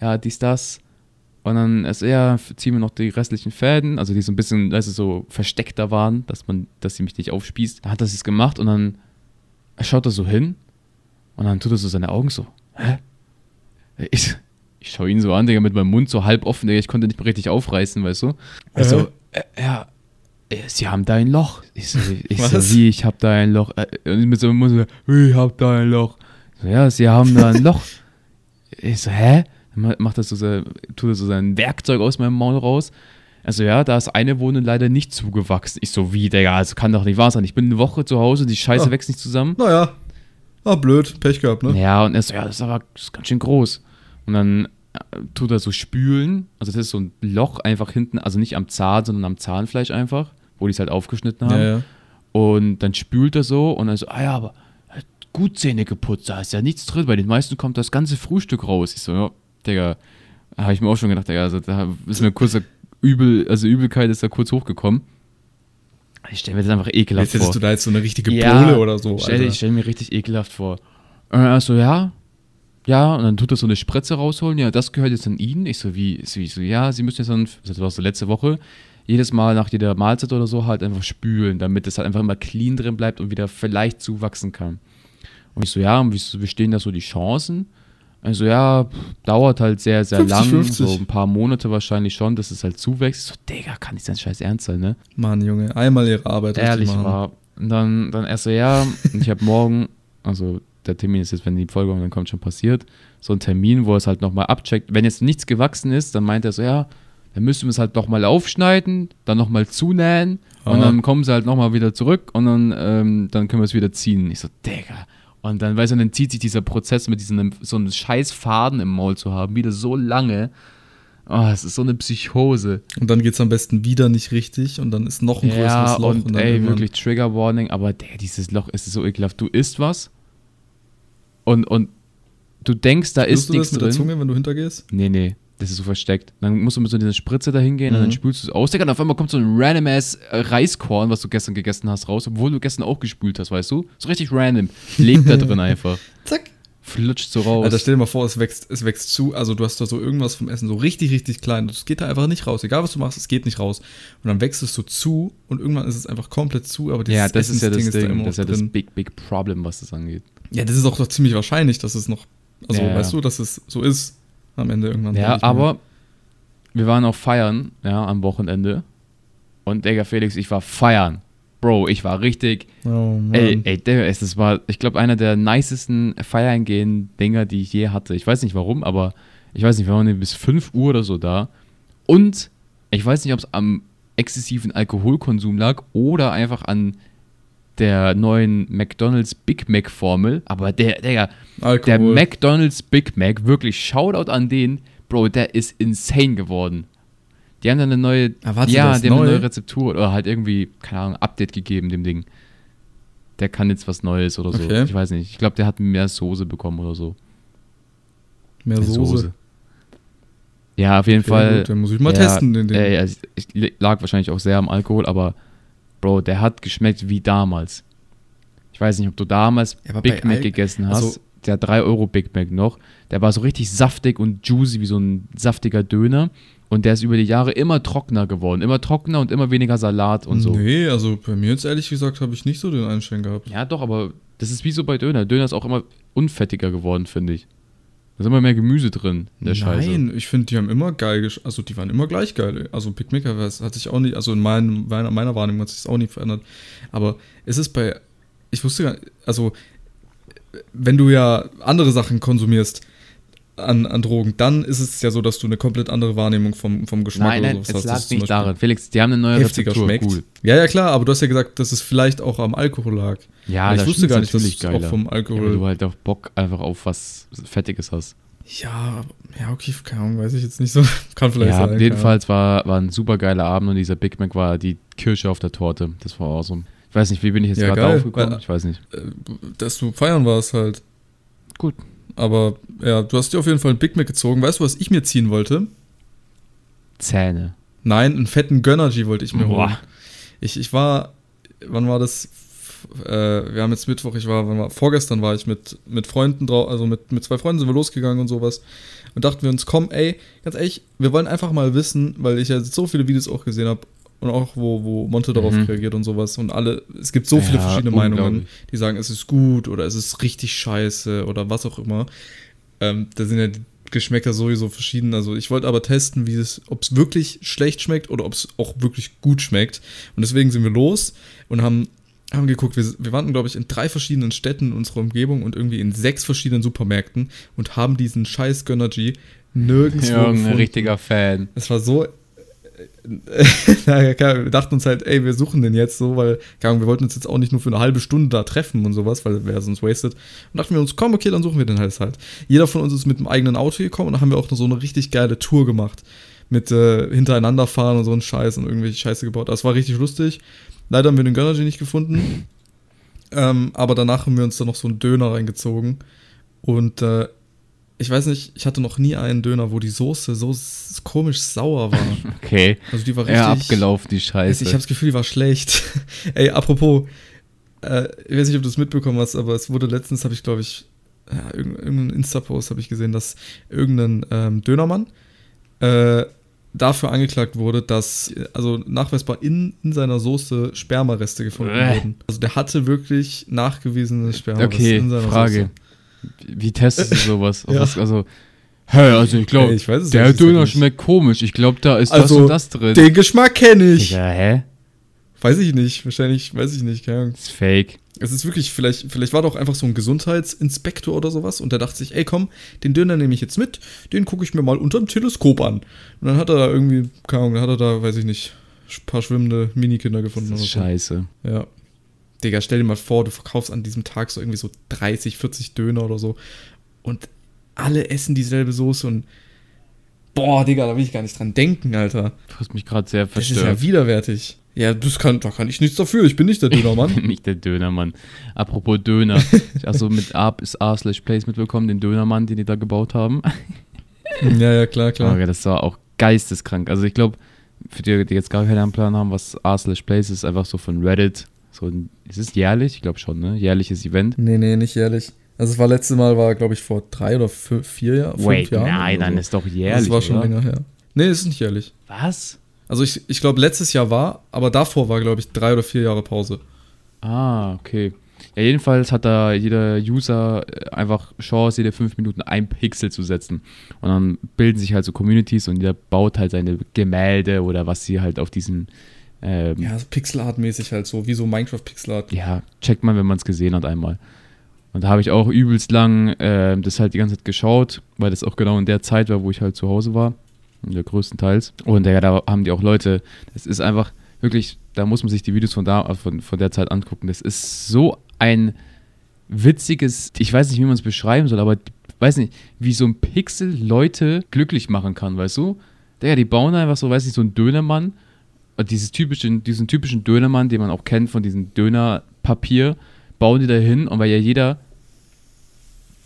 ja, dies, das. Und dann er so, ja, ziehen wir noch die restlichen Fäden, also die so ein bisschen, weißt du, so versteckter waren, dass man, dass sie mich nicht aufspießt. Dann hat er es gemacht und dann schaut er so hin und dann tut er so seine Augen so, hä? Ich, ich schaue ihn so an, Digga, mit meinem Mund so halb offen, Digga, ich konnte nicht mehr richtig aufreißen, weißt du? Ich so, äh, ja, äh, sie haben da ein Loch. Ich so, ich so Was? wie, ich hab da ein Loch. Äh, Und mit so einem Mund so, ich hab da ein Loch. So, ja, sie haben da ein Loch. Ich so, hä? Macht das so, sein- tut er so sein Werkzeug aus meinem Maul raus. Also ja, da ist eine Wohnung leider nicht zugewachsen. Ich so, wie, Digga, also kann doch nicht wahr sein. Ich bin eine Woche zu Hause, die Scheiße Ja. wächst nicht zusammen. Naja, ah, blöd, Pech gehabt, ne? Ja, und er so, ja, das ist aber das ist ganz schön groß. Und dann äh, tut er so spülen. Also das ist so ein Loch einfach hinten, also nicht am Zahn, sondern am Zahnfleisch einfach, wo die es halt aufgeschnitten haben. Ja, ja. Und dann spült er so und dann so, ah ja, aber er gut Zähne geputzt, da ist ja nichts drin. Bei den meisten kommt das ganze Frühstück raus. Ich so, ja, Digga, habe ich mir auch schon gedacht, Digga, also da ist mir kurz Übel, also Übelkeit ist da kurz hochgekommen. Ich stelle mir das einfach ekelhaft Jetzt hättest vor. du da jetzt so eine richtige Ja, Bohle oder so. Stell, ich stelle mir richtig ekelhaft vor. Und er so, ja, ja, und dann tut er so eine Spritze rausholen, ja, das gehört jetzt an ihn. Ich so, wie, so, ich so ja, sie müssen jetzt dann, das war so letzte Woche, jedes Mal nach jeder Mahlzeit oder so halt einfach spülen, damit es halt einfach immer clean drin bleibt und wieder vielleicht zuwachsen kann. Und ich so, ja, und wie, stehen da so die Chancen? Also ja, dauert halt sehr, sehr 50, lang, 50. so ein paar Monate wahrscheinlich schon, dass es halt zuwächst. Ich so, Digga, kann nicht sein Scheiß ernst sein, ne? Mann, Junge, einmal ihre Arbeit Ehrlich war. Und dann, dann erst so, ja, und ich habe morgen, also der Termin ist jetzt, wenn die Folge kommt, dann kommt schon passiert, so ein Termin, wo er es halt nochmal abcheckt. Wenn jetzt nichts gewachsen ist, dann meint er so, ja, dann müssen wir es halt nochmal aufschneiden, dann nochmal zunähen und Ah. dann kommen sie halt nochmal wieder zurück und dann, ähm, dann können wir es wieder ziehen. Ich so, Digga. Und dann, weißt du, dann zieht sich dieser Prozess mit diesem, so einem scheiß Faden im Maul zu haben, wieder so lange. Oh, es ist so eine Psychose. Und dann geht es am besten wieder nicht richtig und dann ist noch ein größeres Ja, Loch. und dann ey, wirklich Trigger Warning, aber der, dieses Loch ist so ekelhaft. Du isst was und, und du denkst, da Spürst ist du das nichts mit der drin. Zunge, wenn du hintergehst? Nee, nee, das ist so versteckt. Dann musst du mit so dieser Spritze dahin gehen und Mhm. dann spülst du es aus. Digga, Und auf einmal kommt so ein random ass äh, Reiskorn, was du gestern gegessen hast, raus, obwohl du gestern auch gespült hast, weißt du? So richtig random. Lebt da drin einfach. Zack. Flutscht so raus. Alter, stell dir mal vor, es wächst, es wächst zu, also du hast da so irgendwas vom Essen so richtig, richtig klein. Das geht da einfach nicht raus. Egal was du machst, es geht nicht raus. Und dann wächst es so zu und irgendwann ist es einfach komplett zu, aber dieses ja, das ist ja das Essensding Ding. da immer das ist ja das drin. big, big Problem, was das angeht. Ja, das ist auch doch ziemlich wahrscheinlich, dass es noch, also Ja, weißt du, dass es so ist am Ende irgendwann. Ja, aber wir waren auch feiern, ja, am Wochenende. Und Digga, Felix, ich war feiern. Bro, ich war richtig. Oh. Ey, ey, Digga, das war, ich glaube, einer der nicesten feiern gehen Dinger, die ich je hatte. Ich weiß nicht warum, aber ich weiß nicht, wir waren bis 5 Uhr oder so da. Und ich weiß nicht, ob es am exzessiven Alkoholkonsum lag oder einfach an der neuen McDonald's Big Mac Formel. Aber der, der Alkohol. McDonald's Big Mac, wirklich Shoutout an den, Bro, der ist insane geworden. Die haben dann eine neue, warte, ja, der die haben eine neu? neue Rezeptur oder halt irgendwie, keine Ahnung, Update gegeben dem Ding. Der kann jetzt was Neues oder so. Okay. Ich weiß nicht. Ich glaube, der hat mehr Soße bekommen oder so. Mehr Soße. Ja, auf jeden Okay, Fall. gut, dann muss ich mal ja, testen, den Ding. Äh, es es lag wahrscheinlich auch sehr am Alkohol, aber Bro, der hat geschmeckt wie damals. Ich weiß nicht, ob du damals Ja, Big Mac Al- gegessen hast. also- der 3 Euro Big Mac noch. Der war so richtig saftig und juicy wie so ein saftiger Döner. Und der ist über die Jahre immer trockener geworden. Immer trockener und immer weniger Salat und so. Nee, also bei mir jetzt ehrlich gesagt habe ich nicht so den Einstein gehabt. Ja, doch, aber das ist wie so bei Döner. Döner ist auch immer unfettiger geworden, finde ich. Da ist immer mehr Gemüse drin in der Scheiße. Nein, ich finde, die haben immer geil, gesch- also die waren immer gleich geil. Also das hat sich auch nicht, also in meinem, meiner, meiner Wahrnehmung hat sich das auch nicht verändert. Aber es ist bei, ich wusste gar nicht, also wenn du ja andere Sachen konsumierst an, an Drogen, dann ist es ja so, dass du eine komplett andere Wahrnehmung vom, vom Geschmack Nein, nein, oder sowas es hast. lag zum nicht daran. Felix, die haben eine neue Rezeptur. schmeckt. Cool. Ja, ja, klar, aber du hast ja gesagt, dass es vielleicht auch am Alkohol lag. Ja, ich da wusste gar nicht, dass es natürlich auch vom Ja, weil Alkohol. du halt auch Bock einfach auf was Fettiges hast. Ja, ja, okay, keine Ahnung, weiß ich jetzt nicht so. Kann vielleicht ja, sein. jedenfalls war, war ein super geiler Abend und dieser Big Mac war die Kirsche auf der Torte. Das war awesome. Ich weiß nicht, wie bin ich jetzt Ja, gerade geil. drauf gekommen? Weil- Ich weiß nicht. Äh, Dass du feiern warst halt. Gut. Aber ja, du hast dir auf jeden Fall einen Big Mac gezogen. Weißt du, was ich mir ziehen wollte? Zähne. Nein, einen fetten Gönnergy wollte ich mir holen. Boah. Ich, ich war, wann war das? Äh, wir haben jetzt Mittwoch, ich war, wann war, vorgestern war ich mit, mit Freunden drauf, also mit, mit zwei Freunden sind wir losgegangen und sowas. Und dachten wir uns, komm, ey, ganz ehrlich, wir wollen einfach mal wissen, weil ich ja so viele Videos auch gesehen habe und auch wo, wo Monte darauf Mhm. reagiert und sowas. Und alle, es gibt so viele Ja, verschiedene Meinungen, die sagen, es ist gut oder es ist richtig scheiße oder was auch immer. Ähm, da sind ja die Geschmäcker sowieso verschieden. Also ich wollte aber testen, wie es, ob es wirklich schlecht schmeckt oder ob es auch wirklich gut schmeckt. Und deswegen sind wir los und haben, haben geguckt, wir, wir waren, glaube ich, in drei verschiedenen Städten in unserer Umgebung und irgendwie in sechs verschiedenen Supermärkten und haben diesen scheiß Gönnergy nirgendwo Irgendein gefunden. richtiger Fan. Es war so. naja, klar, wir dachten uns halt, ey, wir suchen den jetzt so, weil, Ahnung, wir wollten uns jetzt auch nicht nur für eine halbe Stunde da treffen und sowas, weil wäre sonst wasted. Und dachten wir uns, komm, okay, dann suchen wir den halt halt. Jeder von uns ist mit einem eigenen Auto gekommen und dann haben wir auch noch so eine richtig geile Tour gemacht. Mit äh, hintereinander fahren und so einen Scheiß und irgendwelche Scheiße gebaut. Das war richtig lustig. Leider haben wir den Gönnergy nicht gefunden. Ähm, aber danach haben wir uns dann noch so einen Döner reingezogen. Und äh, ich weiß nicht, ich hatte noch nie einen Döner, wo die Soße so komisch sauer war. Okay. Also die war richtig. Ja, abgelaufen, die Scheiße. Ich habe das Gefühl, die war schlecht. Ey, apropos, äh, ich weiß nicht, ob du es mitbekommen hast, aber es wurde letztens, habe ich glaube ich, ja, irgend- irgendeinen Insta-Post habe ich gesehen, dass irgendein ähm, Dönermann äh, dafür angeklagt wurde, dass äh, also nachweisbar in, in seiner Soße Spermareste gefunden Bäh. wurden. Also der hatte wirklich nachgewiesene Spermareste okay, in seiner Frage. Wie, wie testest du sowas? Ja. was, also, hä, also ich glaube, der gesagt Döner nicht. schmeckt komisch. Ich glaube, da ist das Also, und das drin. Den Geschmack kenne ich. Digga, hä? Weiß ich nicht, wahrscheinlich, weiß ich nicht, keine Ahnung. Das ist fake. Es ist wirklich, vielleicht, vielleicht war doch einfach so ein Gesundheitsinspektor oder sowas und der dachte sich, ey komm, den Döner nehme ich jetzt mit, den gucke ich mir mal unter dem Teleskop an. Und dann hat er da irgendwie, keine Ahnung, dann hat er da, weiß ich nicht, ein paar schwimmende Minikinder gefunden Das oder ist so. scheiße. Ja. Digga, stell dir mal vor, du verkaufst an diesem Tag so irgendwie so 30, 40 Döner oder so und alle essen dieselbe Soße und boah, Digga, da will ich gar nicht dran denken, Alter. Du hast mich gerade sehr Das ist verstört. ja widerwärtig. Ja, das kann, da kann ich nichts dafür, ich bin nicht der Dönermann. Nicht der Dönermann. Apropos Döner. Also mit A bis A slash Place mitbekommen, den Dönermann, den die da gebaut haben. ja, ja, klar, klar. Okay, das war auch geisteskrank. Also ich glaube, für die, die jetzt gar keinen Plan haben, was A slash Place ist, einfach so von Reddit. So ein, ist es jährlich? Ich glaube schon, ne? Jährliches Event. Nee, nee, nicht jährlich. Also es war letzte Mal, war glaube ich vor drei oder fü- vier Jahren. fünf Wait, Jahren nein, dann so. ist doch jährlich. Das war schon oder? länger her. Nee, ist nicht jährlich. Was? Also ich, ich glaube letztes Jahr war, aber davor war glaube ich drei oder vier Jahre Pause. Ah, okay. Ja, jedenfalls hat da jeder User äh, einfach Chance, jede fünf Minuten ein Pixel zu setzen. Und dann bilden sich halt so Communities und jeder baut halt seine Gemälde oder was sie halt auf diesen. Ähm, Ja, so Pixelart-mäßig halt so, wie so Minecraft-Pixelart. ja, checkt man, wenn man es gesehen hat einmal. Und da habe ich auch übelst lang ähm, das halt die ganze Zeit geschaut, weil das auch genau in der Zeit war, wo ich halt zu Hause war. Ja, größtenteils. Und ja, da haben die auch Leute, das ist einfach wirklich, da muss man sich die Videos von, da, von, von der Zeit angucken. Das ist so ein witziges, ich weiß nicht, wie man es beschreiben soll, aber ich weiß nicht, wie so ein Pixel Leute glücklich machen kann, weißt du? Ja, die bauen einfach so, weiß nicht, so einen Dönermann, dieses typische, diesen typischen Dönermann, den man auch kennt von diesem Dönerpapier, bauen die da hin und weil ja jeder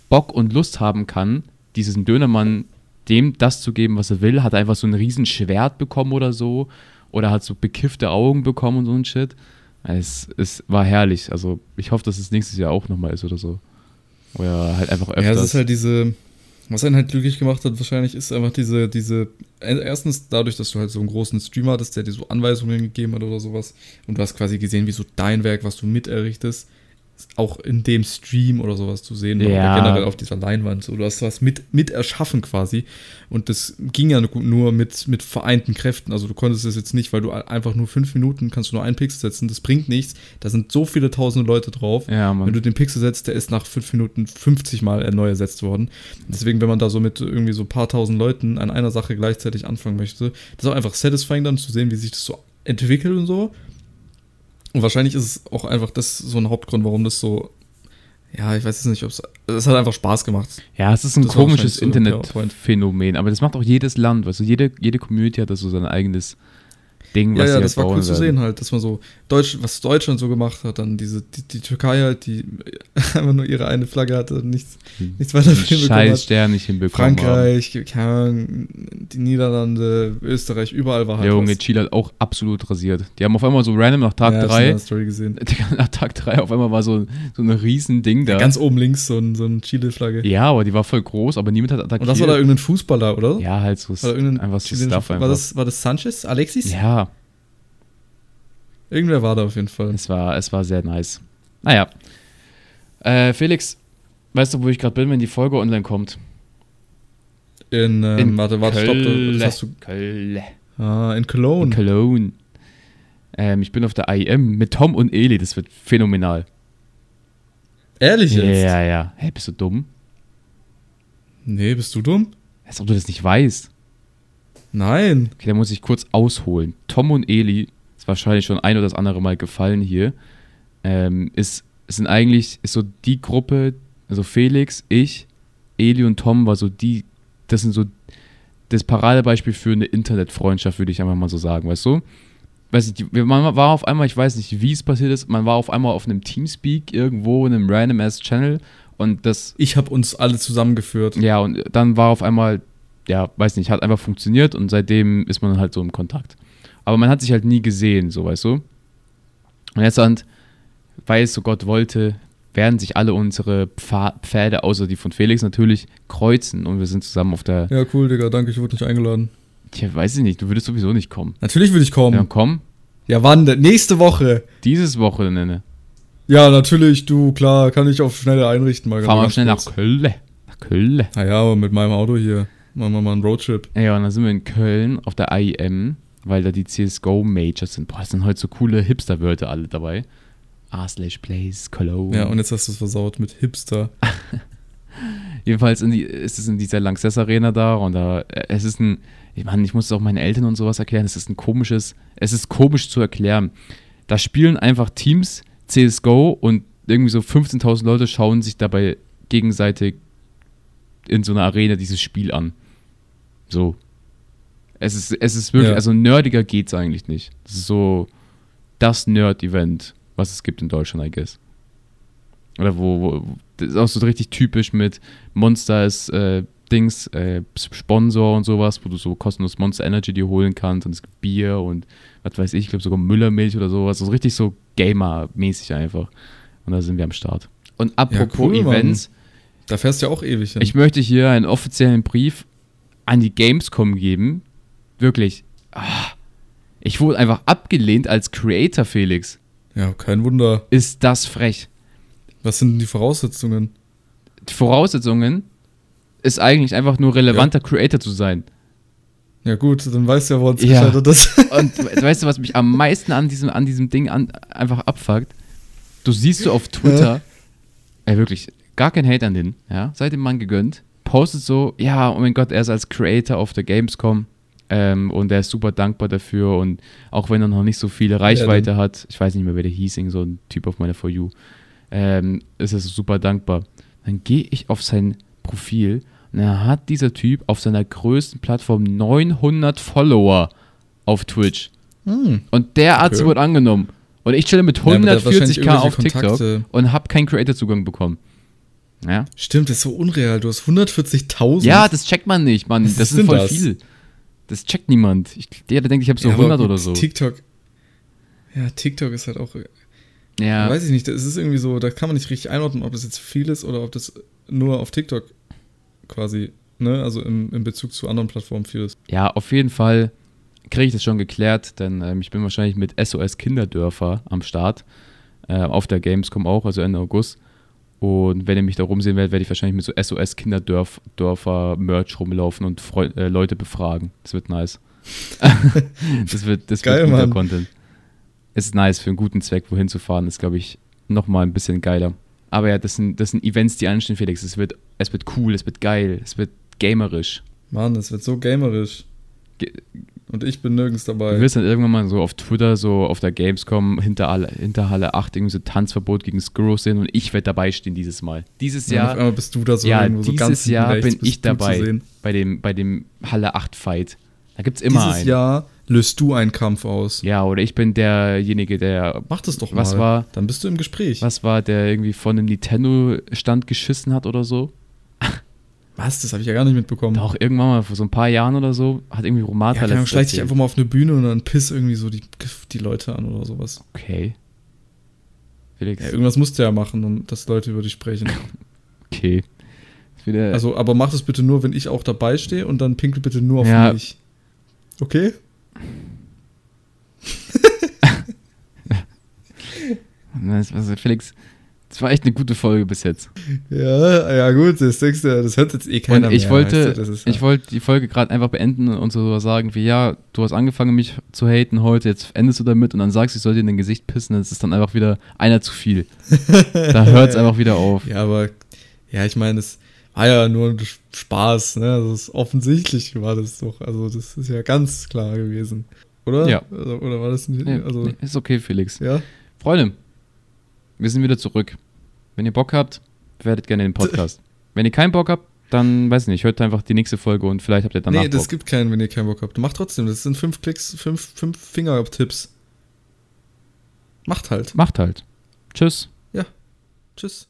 Bock und Lust haben kann, diesem Dönermann dem das zu geben, was er will, hat er einfach so ein riesen Schwert bekommen oder so oder hat so bekiffte Augen bekommen und so ein Shit. Es, es war herrlich. Also ich hoffe, dass es nächstes Jahr auch nochmal ist oder so. Oder halt einfach öfters. Ja, es ist halt diese, was einen halt glücklich gemacht hat, wahrscheinlich ist einfach diese, diese, erstens dadurch, dass du halt so einen großen Streamer hattest, der dir so Anweisungen gegeben hat oder sowas. Und du hast quasi gesehen, wie so dein Werk, was du mit errichtest, auch in dem Stream oder sowas zu sehen Ja. oder generell auf dieser Leinwand. So, du hast was mit, mit erschaffen quasi und das ging ja nur mit, mit vereinten Kräften. Also du konntest es jetzt nicht, weil du einfach nur fünf Minuten kannst du nur einen Pixel setzen, das bringt nichts. Da sind so viele tausende Leute drauf. ja, Wenn du den Pixel setzt, der ist nach fünf Minuten 50 Mal neu ersetzt worden. Deswegen, wenn man da so mit irgendwie so ein paar tausend Leuten an einer Sache gleichzeitig anfangen möchte, das ist auch einfach satisfying dann zu sehen, wie sich das so entwickelt und so. Und wahrscheinlich ist es auch einfach das so ein Hauptgrund, warum das so, ja, ich weiß jetzt nicht, ob es, es hat einfach Spaß gemacht. Ja, es ist ein Das komisches so. Internetphänomen, aber das macht auch jedes Land, weißt du, jede, jede Community hat da so sein eigenes Ding, Ja, was ja, das halt war cool bauen zu werden. sehen halt, dass man so, Deutsch, was Deutschland so gemacht hat, dann diese, die, die Türkei halt, die einfach nur ihre eine Flagge hatte und nichts, nichts weiter hinbekommen Scheiß hat. Stern nicht hinbekommen haben. Frankreich, Ahnung, die Niederlande, Österreich, überall war halt Der Junge was. Chile hat auch absolut rasiert. Die haben auf einmal so random nach Tag ja, hab ich 3, in der Story gesehen. nach Tag 3 auf einmal war so, so ein riesen Ding da. Ganz oben links so ein, so ein Chile-Flagge. ja, aber die war voll groß, aber niemand hat attackiert. Und das war da irgendein Fußballer, oder? Ja, halt so, da irgendein einfach so Stuff einfach. War das, war das Sanchez? Alexis? ja, Irgendwer war da auf jeden Fall. es war, es war sehr nice. Naja. Äh, Felix, weißt du, wo ich gerade bin, wenn die Folge online kommt? In, ähm, In warte, warte, stopp, Köln. das hast du. Köln. Ah, in In Cologne. Cologne. Ähm, ich bin auf der IEM mit Tom und Eli, das wird phänomenal. Ehrlich Ja, jetzt? ja, ja. Hä, bist du dumm? Nee, bist du dumm? Als ob du das nicht weißt. Nein. Okay, da muss ich kurz ausholen. Tom und Eli, ist wahrscheinlich schon ein oder das andere Mal gefallen hier, ähm, ist, sind eigentlich, ist so die Gruppe, also Felix, ich, Eli und Tom war so die, das sind so das Paradebeispiel für eine Internetfreundschaft, würde ich einfach mal so sagen, weißt du? Weiß nicht, man war auf einmal, ich weiß nicht, wie es passiert ist, man war auf einmal auf einem Teamspeak irgendwo in einem random ass Channel Und das, Ich habe uns alle zusammengeführt. ja, und dann war auf einmal, ja, weiß nicht, hat einfach funktioniert und seitdem ist man halt so im Kontakt. Aber man hat sich halt nie gesehen, so weißt du. Und jetzt dann, weil es so Gott wollte, werden sich alle unsere Pfa Pfade, außer die von Felix natürlich, kreuzen und wir sind zusammen auf der. Ja, cool, Digga, danke, ich wurde nicht eingeladen. Tja, weiß ich nicht, du würdest sowieso nicht kommen. Natürlich will ich kommen. Ja, Ja, komm, wann denn? Nächste Woche. dieses Wochenende. Ja, natürlich, du, klar, kann ich auf schnelle einrichten. Mal Fahren wir ganz schnell nach. Köln. Nach Köln. Naja, aber mit meinem Auto hier. Machen wir mal einen Roadtrip. Ja, und dann sind wir in Köln auf der IEM, weil da die CSGO-Majors sind. Boah, es sind heute so coole Hipster-Wörter alle dabei. A slash Place, Cologne. Ja, und jetzt hast du es versaut mit Hipster. Jedenfalls die, ist es in dieser Lanxess Arena da und da, äh, es ist ein, ich meine, ich muss es auch meinen Eltern und sowas erklären, es ist ein komisches, es ist komisch zu erklären. Da spielen einfach Teams CSGO und irgendwie so 15.000 Leute schauen sich dabei gegenseitig in so einer Arena dieses Spiel an. So. Es ist, es ist wirklich, Ja. also nerdiger geht's eigentlich nicht. Das ist so das Nerd-Event, was es gibt in Deutschland, I guess. Oder wo, wo das ist auch so richtig typisch mit Monster ist äh, Dings, äh, Sponsor und sowas, wo du so kostenlos Monster Energy dir holen kannst und es gibt Bier und was weiß ich, ich glaube sogar Müllermilch oder sowas. Also richtig so Gamer-mäßig einfach. Und da sind wir am Start. Und apropos cool, Mann. Events, Da fährst du ja auch ewig hin. ich möchte hier einen offiziellen Brief an die Gamescom geben. Wirklich. Ah, ich wurde einfach abgelehnt als Creator, Felix. ja, kein Wunder. Ist das frech? Was sind denn die Voraussetzungen? Die Voraussetzungen ist eigentlich einfach nur relevanter Creator zu sein. Ja, gut, dann weißt du ja, woran es Ja. gescheitert ist. Und we- weißt du, was mich am meisten an diesem, an diesem Ding an, einfach abfuckt? Du siehst du auf Twitter, ey, wirklich, gar kein Hate an den, ja, seid dem Mann gegönnt, postet so, ja, oh mein Gott, er ist als Creator auf der Gamescom ähm, und er ist super dankbar dafür und auch wenn er noch nicht so viele Reichweite hat, ich weiß nicht mehr, wer der hieß, so ein Typ auf meiner For You, ähm, ist er super dankbar. Dann gehe ich auf sein Profil und dann hat dieser Typ auf seiner größten Plattform 900 Follower auf Twitch. Hm. Und der Arzt Okay. wurde angenommen. Und ich chille mit Ja, aber der hat wahrscheinlich 140k auf irgendwelche TikTok und habe keinen Creator-Zugang bekommen. Ja? Stimmt, das ist so unreal. Du hast 140.000. ja, das checkt man nicht, Mann. Was Das ist ist voll das? viel. Das checkt niemand. Ich, der, der denkt, ich habe so Ja, aber 100 gut, oder so. TikTok. Ja, TikTok ist halt auch. Ja, Weiß ich nicht, das ist irgendwie so, da kann man nicht richtig einordnen, ob das jetzt viel ist oder ob das nur auf TikTok quasi, ne, also im, im Bezug zu anderen Plattformen viel ist. ja, auf jeden Fall kriege ich das schon geklärt, denn ähm, ich bin wahrscheinlich mit SOS Kinderdörfer am Start. Äh, auf der Gamescom auch, also Ende August. Und wenn ihr mich da rumsehen werdet, werde ich wahrscheinlich mit so SOS Kinderdörfer Merch rumlaufen und Freu äh, Leute befragen. Das wird nice. das wird, das Geil, wird guter Mann. Content. Es ist nice für einen guten Zweck, wohin zu fahren, ist, glaube ich, nochmal ein bisschen geiler. Aber ja, das sind, das sind Events, die anstehen, Felix. Es wird, es wird cool, es wird geil, es wird gamerisch. Mann, das wird so gamerisch. Ge- Und ich bin nirgends Du dabei. wirst dann irgendwann mal so auf Twitter, so auf der Gamescom hinter, Halle- hinter Halle 8 irgendwie so Tanzverbot gegen Skurros sehen und ich werde dabei stehen dieses Mal. Dieses Und auf Jahr, einmal bist du da so ja, irgendwo so dieses ganz hinten Jahr bin ich du dabei bei dem, bei dem Halle 8 Fight. Da gibt es immer Dieses einen. Jahr löst du einen Kampf aus. Ja, oder ich bin derjenige, der, Mach das doch Was mal. war- Dann bist du im Gespräch. was war, der irgendwie von einem Nintendo-Stand geschissen hat oder so. Was? Das habe ich ja gar nicht mitbekommen. Doch, irgendwann mal vor so ein paar Jahren oder so, hat irgendwie Romata ja, letztens schleicht dich einfach mal auf eine Bühne und dann piss irgendwie so die, die Leute an oder sowas. Okay. Felix, Ja, irgendwas musst du ja machen, um dass Leute über dich sprechen. okay. Also, aber mach das bitte nur, wenn ich auch dabei stehe und dann pinkel bitte nur auf Ja. mich. Okay? Felix, das war echt eine gute Folge bis jetzt. Ja, ja gut, das denkst du, das hört jetzt eh keiner Und ich mehr. wollte, weißt du, das ist ja- ich wollte die Folge gerade einfach beenden und so sagen wie, ja, du hast angefangen mich zu haten heute, jetzt endest du damit und dann sagst du, ich soll dir in dein Gesicht pissen, das ist dann einfach wieder einer zu viel. Da hört es einfach wieder auf. Ja, aber, ja, ich meine, es war ja nur ein Spaß, ne? Also, es offensichtlich war das doch. Also, das ist ja ganz klar gewesen. Oder? Ja. Also, oder war das nicht? Also, nee, ist okay, Felix. ja. Freunde, wir sind wieder zurück. Wenn ihr Bock habt, werdet gerne den Podcast. Wenn ihr keinen Bock habt, dann weiß ich nicht, hört einfach die nächste Folge und vielleicht habt ihr danach nee, das Bock. gibt keinen, wenn ihr keinen Bock habt. Macht trotzdem, das sind fünf Klicks, fünf, fünf Finger-Tipps. Macht halt. Macht halt. Tschüss. Tschüss.